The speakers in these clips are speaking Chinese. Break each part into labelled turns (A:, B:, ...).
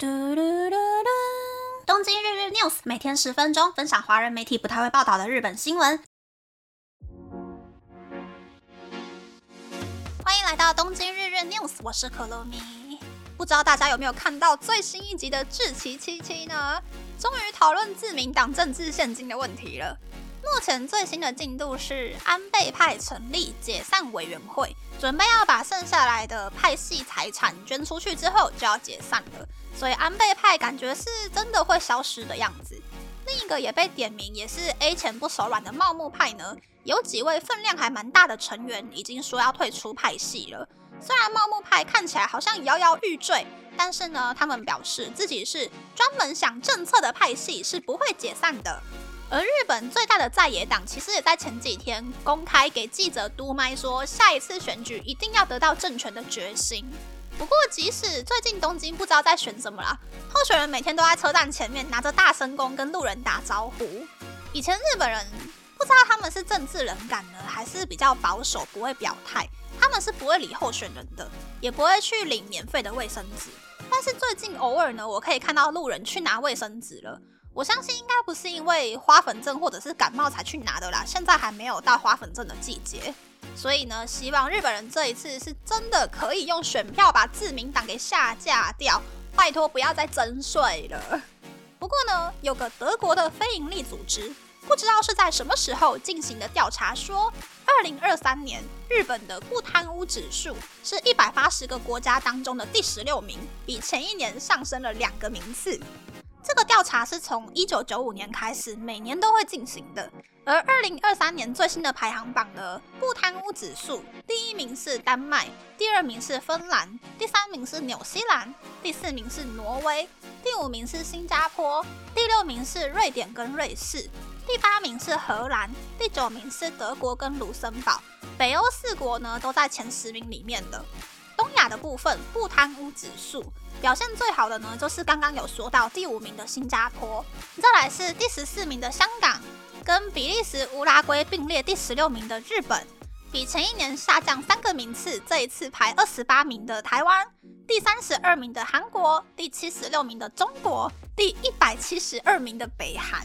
A: 嘟嘟嘟嘟！东京日日 news 每天十分钟，分享华人媒体不太会报道的日本新闻。欢迎来到东京日日 news，我是可乐咪。不知道大家有没有看到最新一集的志崎七七呢？终于讨论自民党政治现金的问题了。目前最新的进度是安倍派成立解散委员会，准备要把剩下来的派系财产捐出去之后就要解散了。所以安倍派感觉是真的会消失的样子。另一个也被点名，也是 A 钱不手软的茂木派呢，有几位分量还蛮大的成员已经说要退出派系了。虽然茂木派看起来好像摇摇欲坠，但是呢，他们表示自己是专门想政策的派系，是不会解散的。而日本最大的在野党其实也在前几天公开给记者督麦说，下一次选举一定要得到政权的决心。不过，即使最近东京不知道在选什么啦，候选人每天都在车站前面拿着大声公跟路人打招呼。以前日本人不知道他们是政治冷感呢，还是比较保守，不会表态。他们是不会理候选人的，也不会去领免费的卫生纸。但是最近偶尔呢，我可以看到路人去拿卫生纸了。我相信应该不是因为花粉症或者是感冒才去拿的啦，现在还没有到花粉症的季节，所以呢，希望日本人这一次是真的可以用选票把自民党给下架掉，拜托不要再征税了。不过呢，有个德国的非营利组织，不知道是在什么时候进行的调查，说二零二三年日本的不贪污指数是一百八十个国家当中的第十六名，比前一年上升了两个名次。调查是从一九九五年开始，每年都会进行的。而二零二三年最新的排行榜呢，不贪污指数第一名是丹麦，第二名是芬兰，第三名是纽西兰，第四名是挪威，第五名是新加坡，第六名是瑞典跟瑞士，第八名是荷兰，第九名是德国跟卢森堡。北欧四国呢都在前十名里面的。东亚的部分不贪污指数。表现最好的呢，就是刚刚有说到第五名的新加坡，再来是第十四名的香港，跟比利时、乌拉圭并列第十六名的日本，比前一年下降三个名次，这一次排二十八名的台湾，第三十二名的韩国，第七十六名的中国，第一百七十二名的北韩。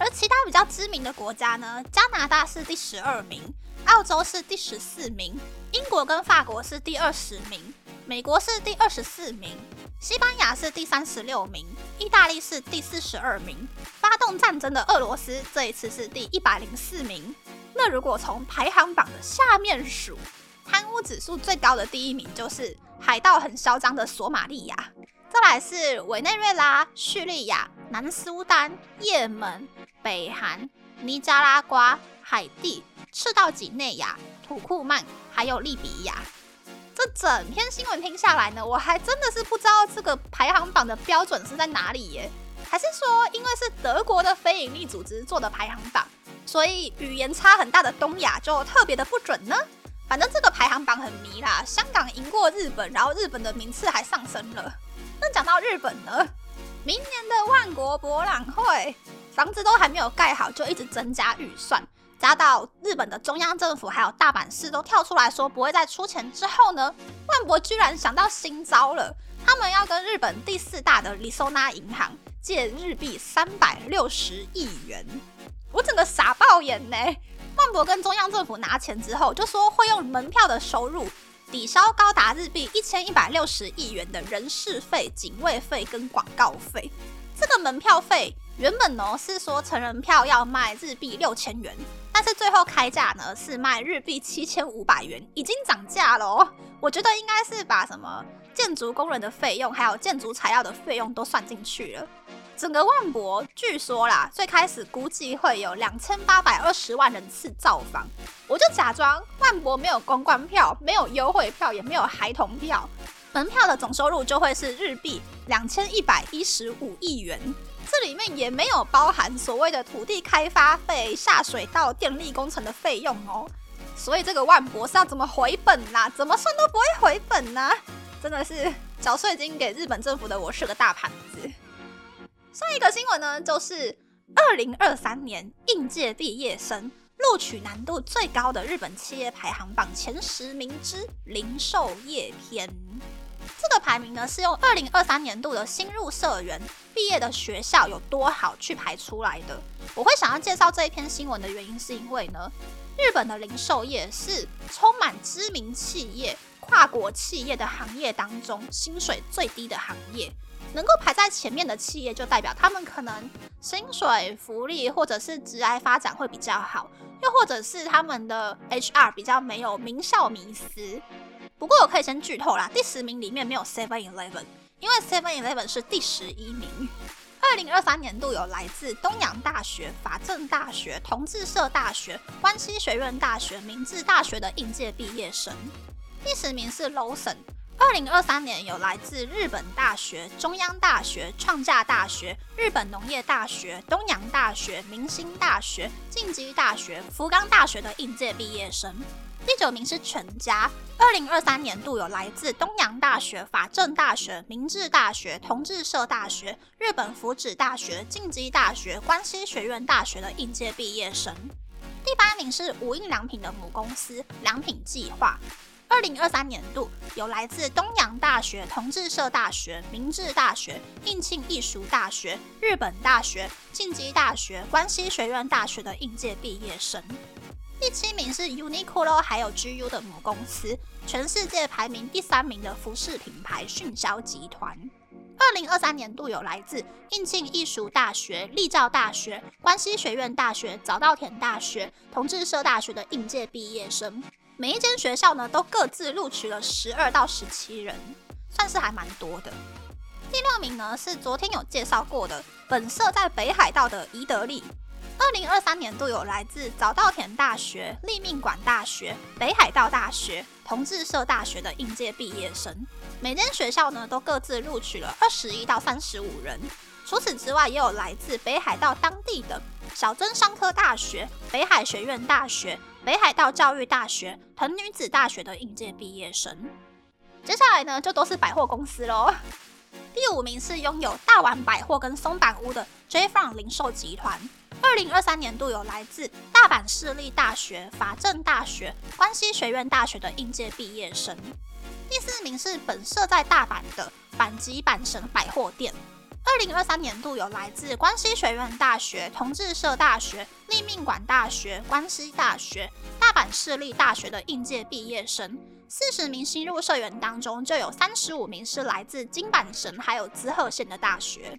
A: 而其他比较知名的国家呢，加拿大是第十二名，澳洲是第十四名，英国跟法国是第二十名。美国是第二十四名，西班牙是第三十六名，意大利是第四十二名。发动战争的俄罗斯这一次是第一百零四名。那如果从排行榜的下面数，贪污指数最高的第一名就是海盗很嚣张的索马利亚，再来是委内瑞拉、叙利亚、南苏丹、也门、北韩、尼加拉瓜、海地、赤道几内亚、土库曼，还有利比亚。这整篇新闻听下来呢，我还真的是不知道这个排行榜的标准是在哪里耶？还是说因为是德国的非营利组织做的排行榜，所以语言差很大的东亚就特别的不准呢？反正这个排行榜很迷啦，香港赢过日本，然后日本的名次还上升了。那讲到日本呢，明年的万国博览会房子都还没有盖好，就一直增加预算。加到日本的中央政府还有大阪市都跳出来说不会再出钱之后呢，万博居然想到新招了，他们要跟日本第四大的里松纳银行借日币三百六十亿元，我整个傻爆眼呢！万博跟中央政府拿钱之后，就说会用门票的收入抵消高达日币一千一百六十亿元的人事费、警卫费跟广告费。这个门票费原本呢是说成人票要卖日币六千元。但是最后开价呢是卖日币七千五百元，已经涨价了。我觉得应该是把什么建筑工人的费用，还有建筑材料的费用都算进去了。整个万博据说啦，最开始估计会有两千八百二十万人次造访，我就假装万博没有公关票，没有优惠票，也没有孩童票，门票的总收入就会是日币两千一百一十五亿元。这里面也没有包含所谓的土地开发费、下水道、电力工程的费用哦，所以这个万博是要怎么回本啦？怎么算都不会回本呢？真的是缴税金给日本政府的我是个大盘子。上一个新闻呢，就是二零二三年应届毕业生录取难度最高的日本企业排行榜前十名之零售业篇。这个排名呢是用二零二三年度的新入社员毕业的学校有多好去排出来的。我会想要介绍这一篇新闻的原因，是因为呢，日本的零售业是充满知名企业、跨国企业的行业当中薪水最低的行业。能够排在前面的企业，就代表他们可能薪水、福利或者是职业发展会比较好，又或者是他们的 HR 比较没有名校迷思。不过我可以先剧透啦，第十名里面没有 Seven Eleven，因为 Seven Eleven 是第十一名。二零二三年度有来自东洋大学、法政大学、同志社大学、关西学院大学、明治大学的应届毕业生。第十名是 Lawson。二零二三年有来自日本大学、中央大学、创价大学、日本农业大学、东洋大学、明星大学、晋级大学、福冈大学的应届毕业生。第九名是全家。二零二三年度有来自东洋大学、法政大学、明治大学、同志社大学、日本福祉大学、晋级大学、关西学院大学的应届毕业生。第八名是无印良品的母公司良品计划。二零二三年度有来自东洋大学、同志社大学、明治大学、应庆艺术大学、日本大学、晋级大学、关西学院大学的应届毕业生。第七名是 Uniqlo 还有 GU 的母公司，全世界排名第三名的服饰品牌迅销集团。二零二三年度有来自应庆艺术大学、立教大学、关西学院大学、早稻田大学、同志社大学的应届毕业生。每一间学校呢，都各自录取了十二到十七人，算是还蛮多的。第六名呢是昨天有介绍过的，本社在北海道的宜得利。二零二三年度有来自早稻田大学、立命馆大学、北海道大学、同志社大学的应届毕业生。每间学校呢都各自录取了二十一到三十五人。除此之外，也有来自北海道当地的小樽商科大学、北海学院大学。北海道教育大学、藤女子大学的应届毕业生。接下来呢，就都是百货公司喽。第五名是拥有大丸百货跟松坂屋的 J. Front 零售集团。二零二三年度有来自大阪市立大学、法政大学、关西学院大学的应届毕业生。第四名是本社在大阪的阪急阪神百货店。二零二三年度有来自关西学院大学、同志社大学、立命馆大学、关西大学、大阪市立大学的应届毕业生。四十名新入社员当中，就有三十五名是来自金阪神还有滋贺县的大学。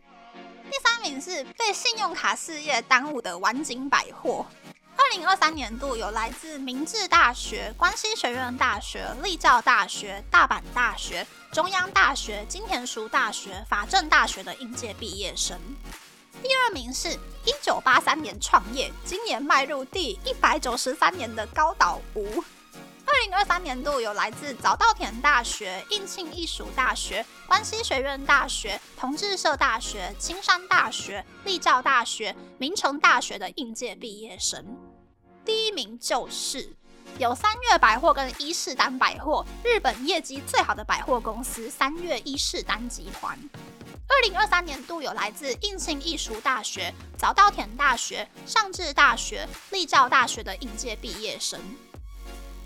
A: 第三名是被信用卡事业耽误的丸景百货。二零二三年度有来自明治大学、关西学院大学、立教大学、大阪大学、中央大学、金田塾大学、法政大学的应届毕业生。第二名是一九八三年创业，今年迈入第一百九十三年的高岛屋。二零二三年度有来自早稻田大学、应庆艺术大学、关西学院大学、同志社大学、青山大学、立教大学、明成大学的应届毕业生。第一名就是有三月百货跟伊势丹百货，日本业绩最好的百货公司三月伊势丹集团。二零二三年度有来自应庆艺术大学、早稻田大学、上智大学、立教大学的应届毕业生。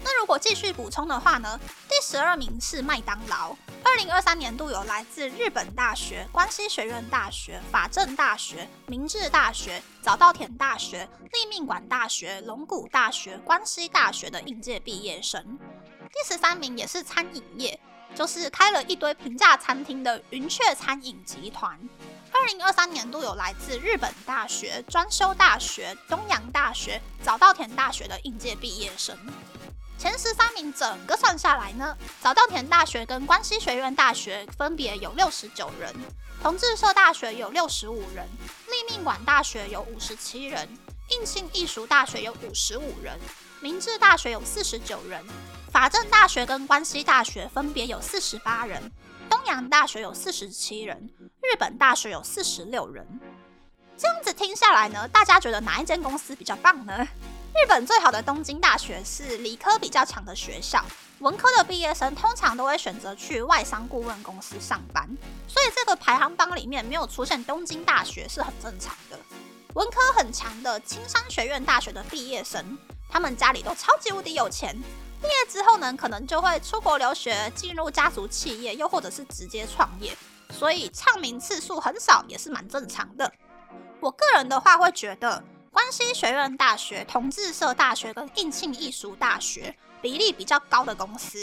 A: 那如果继续补充的话呢？第十二名是麦当劳。二零二三年度有来自日本大学、关西学院大学、法政大学、明治大学、早稻田大学、立命馆大学、龙谷大学、关西大学的应届毕业生。第十三名也是餐饮业，就是开了一堆平价餐厅的云雀餐饮集团。二零二三年度有来自日本大学、专修大学、东洋大学、早稻田大学的应届毕业生。前十三名整个算下来呢，早稻田大学跟关西学院大学分别有六十九人，同志社大学有六十五人，立命馆大学有五十七人，应庆艺术大学有五十五人，明治大学有四十九人，法政大学跟关西大学分别有四十八人，东洋大学有四十七人，日本大学有四十六人。这样子听下来呢，大家觉得哪一间公司比较棒呢？日本最好的东京大学是理科比较强的学校，文科的毕业生通常都会选择去外商顾问公司上班，所以这个排行榜里面没有出现东京大学是很正常的。文科很强的青山学院大学的毕业生，他们家里都超级无敌有钱，毕业之后呢，可能就会出国留学，进入家族企业，又或者是直接创业。所以唱名次数很少也是蛮正常的。我个人的话会觉得，关西学院大学、同志社大学跟应庆艺术大学比例比较高的公司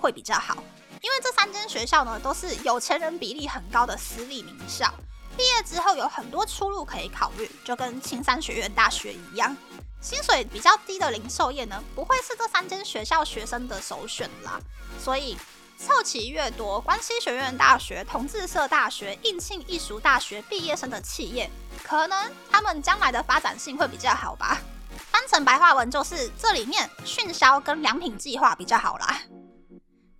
A: 会比较好，因为这三间学校呢都是有钱人比例很高的私立名校，毕业之后有很多出路可以考虑，就跟青山学院大学一样。薪水比较低的零售业呢，不会是这三间学校学生的首选啦，所以。凑齐越多，关西学院大学、同志社大学、应庆艺术大学毕业生的企业，可能他们将来的发展性会比较好吧。翻成白话文就是，这里面迅销跟良品计划比较好啦。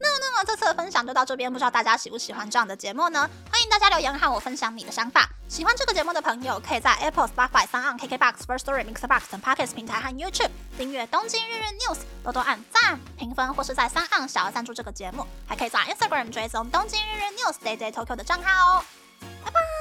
A: 那么那么这次的分享就到这边，不知道大家喜不喜欢这样的节目呢？欢迎大家留言和我分享你的想法。喜欢这个节目的朋友，可以在 Apple、Spotify、s o n KKBox、First Story、Mixbox 等 Podcast 平台和 YouTube 订阅《东京日日 News》，多多按赞、评分，或是在三岸小额赞助这个节目，还可以在 Instagram 追踪《东京日日 News》Day Day Tokyo 的账号哦。拜拜。